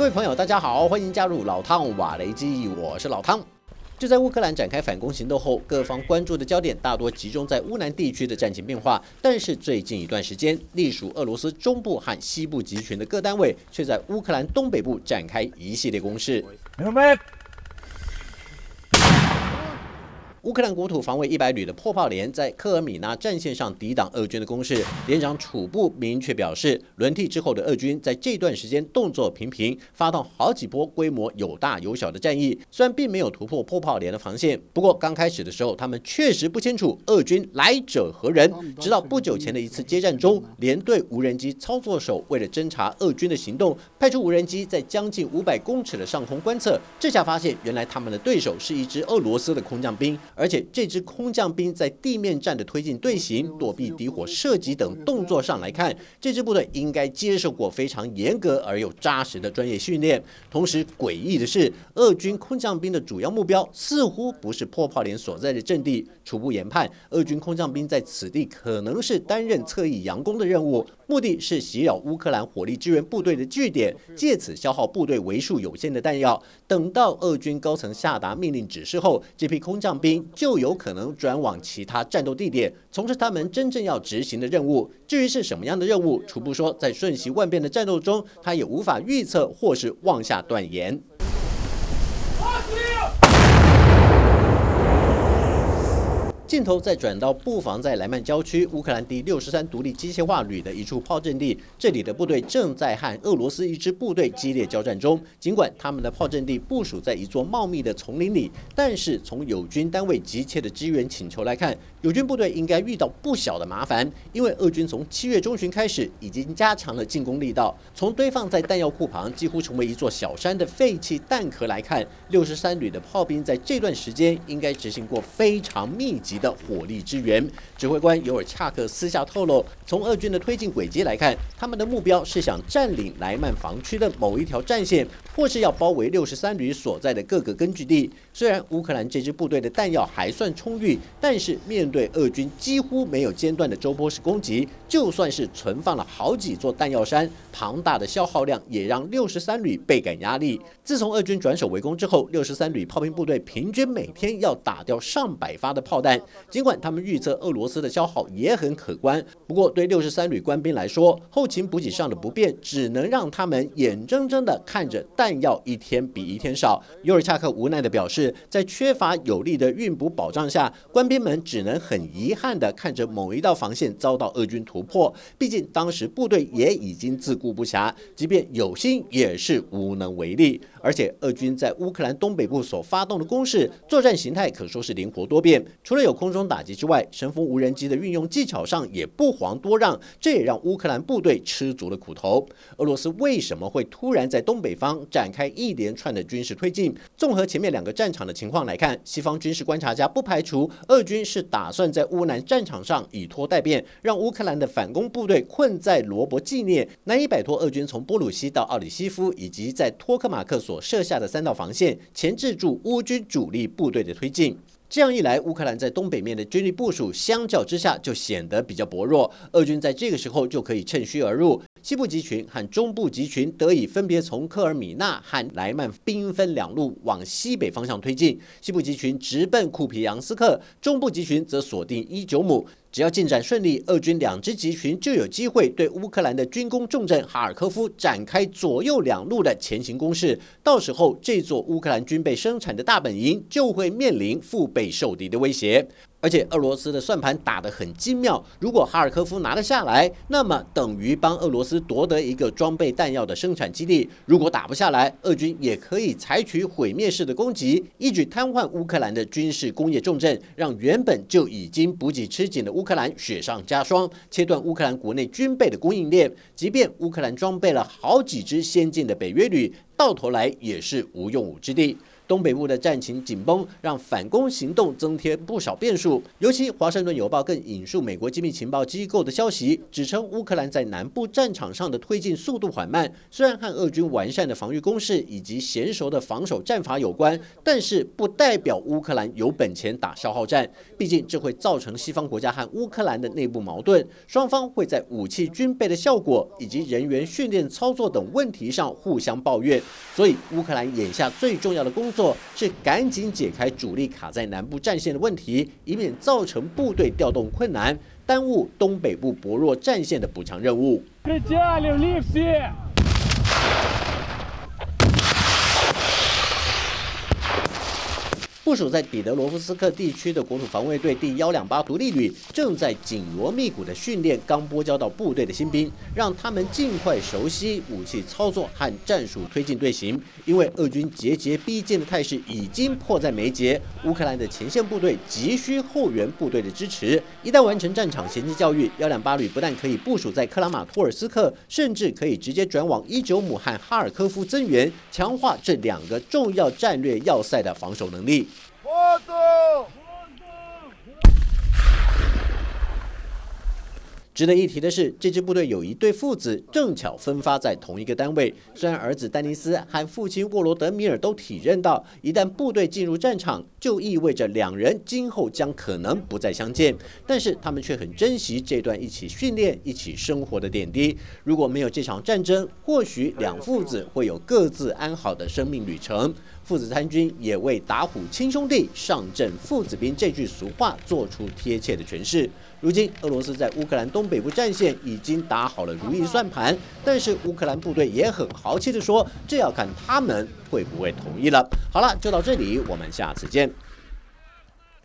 各位朋友，大家好，欢迎加入老汤瓦雷基，我是老汤。就在乌克兰展开反攻行动后，各方关注的焦点大多集中在乌南地区的战情变化。但是最近一段时间，隶属俄罗斯中部和西部集群的各单位，却在乌克兰东北部展开一系列攻势。乌克兰国土防卫一百旅的破炮连在科尔米纳战线上抵挡俄军的攻势。连长楚布明确表示，轮替之后的俄军在这段时间动作频频，发动好几波规模有大有小的战役。虽然并没有突破破炮连的防线，不过刚开始的时候，他们确实不清楚俄军来者何人。直到不久前的一次接战中，连队无人机操作手为了侦查俄军的行动，派出无人机在将近五百公尺的上空观测，这下发现原来他们的对手是一支俄罗斯的空降兵。而且这支空降兵在地面战的推进队形、躲避敌火射击等动作上来看，这支部队应该接受过非常严格而又扎实的专业训练。同时，诡异的是，俄军空降兵的主要目标似乎不是破炮连所在的阵地。初步研判，俄军空降兵在此地可能是担任侧翼佯攻的任务，目的是袭扰乌克兰火力支援部队的据点，借此消耗部队为数有限的弹药。等到俄军高层下达命令指示后，这批空降兵。就有可能转往其他战斗地点，从事他们真正要执行的任务。至于是什么样的任务，除不说，在瞬息万变的战斗中，他也无法预测或是妄下断言。镜头再转到布防在莱曼郊区乌克兰第六十三独立机械化旅的一处炮阵地，这里的部队正在和俄罗斯一支部队激烈交战中。尽管他们的炮阵地部署在一座茂密的丛林里，但是从友军单位急切的支援请求来看，友军部队应该遇到不小的麻烦，因为俄军从七月中旬开始已经加强了进攻力道。从堆放在弹药库旁几乎成为一座小山的废弃弹壳来看，六十三旅的炮兵在这段时间应该执行过非常密集。的火力支援，指挥官尤尔恰克私下透露，从俄军的推进轨迹来看，他们的目标是想占领莱曼防区的某一条战线，或是要包围六十三旅所在的各个根据地。虽然乌克兰这支部队的弹药还算充裕，但是面对俄军几乎没有间断的周波式攻击，就算是存放了好几座弹药山，庞大的消耗量也让六十三旅倍感压力。自从俄军转守为攻之后，六十三旅炮兵部队平均每天要打掉上百发的炮弹。尽管他们预测俄罗斯的消耗也很可观，不过对六十三旅官兵来说，后勤补给上的不便只能让他们眼睁睁地看着弹药一天比一天少。尤尔恰克无奈地表示，在缺乏有力的运补保障下，官兵们只能很遗憾地看着某一道防线遭到俄军突破。毕竟当时部队也已经自顾不暇，即便有心也是无能为力。而且俄军在乌克兰东北部所发动的攻势，作战形态可说是灵活多变，除了有空中打击之外，神风无人机的运用技巧上也不遑多让，这也让乌克兰部队吃足了苦头。俄罗斯为什么会突然在东北方展开一连串的军事推进？综合前面两个战场的情况来看，西方军事观察家不排除俄军是打算在乌南战场上以拖待变，让乌克兰的反攻部队困在罗伯纪念，难以摆脱俄军从波鲁西到奥里西夫以及在托克马克所设下的三道防线，钳制住乌军主力部队的推进。这样一来，乌克兰在东北面的军力部署相较之下就显得比较薄弱。俄军在这个时候就可以趁虚而入，西部集群和中部集群得以分别从科尔米纳和莱曼兵分两路往西北方向推进。西部集群直奔库皮扬斯克，中部集群则锁定伊久姆。只要进展顺利，俄军两支集群就有机会对乌克兰的军工重镇哈尔科夫展开左右两路的前行攻势。到时候，这座乌克兰军备生产的大本营就会面临腹背受敌的威胁。而且俄罗斯的算盘打得很精妙，如果哈尔科夫拿得下来，那么等于帮俄罗斯夺得一个装备弹药的生产基地；如果打不下来，俄军也可以采取毁灭式的攻击，一举瘫痪乌克兰的军事工业重镇，让原本就已经补给吃紧的乌乌克兰雪上加霜，切断乌克兰国内军备的供应链。即便乌克兰装备了好几支先进的北约旅，到头来也是无用武之地。东北部的战情紧绷，让反攻行动增添不少变数。尤其《华盛顿邮报》更引述美国机密情报机构的消息，指称乌克兰在南部战场上的推进速度缓慢。虽然和俄军完善的防御攻势以及娴熟的防守战法有关，但是不代表乌克兰有本钱打消耗战。毕竟这会造成西方国家和乌克兰的内部矛盾，双方会在武器军备的效果以及人员训练操作等问题上互相抱怨。所以乌克兰眼下最重要的工作。是赶紧解开主力卡在南部战线的问题，以免造成部队调动困难，耽误东北部薄弱战线的补强任务。部署在彼得罗夫斯克地区的国土防卫队第幺两八独立旅正在紧锣密鼓的训练刚拨交到部队的新兵，让他们尽快熟悉武器操作和战术推进队形。因为俄军节节逼近的态势已经迫在眉睫，乌克兰的前线部队急需后援部队的支持。一旦完成战场衔接教育，幺两八旅不但可以部署在克拉马托尔斯克，甚至可以直接转往伊久姆和哈尔科夫增援，强化这两个重要战略要塞的防守能力。值得一提的是，这支部队有一对父子正巧分发在同一个单位。虽然儿子丹尼斯和父亲沃罗德米尔都体认到，一旦部队进入战场，就意味着两人今后将可能不再相见，但是他们却很珍惜这段一起训练、一起生活的点滴。如果没有这场战争，或许两父子会有各自安好的生命旅程。父子参军也为“打虎亲兄弟，上阵父子兵”这句俗话做出贴切的诠释。如今，俄罗斯在乌克兰东北部战线已经打好了如意算盘，但是乌克兰部队也很豪气地说：“这要看他们会不会同意了。”好了，就到这里，我们下次见。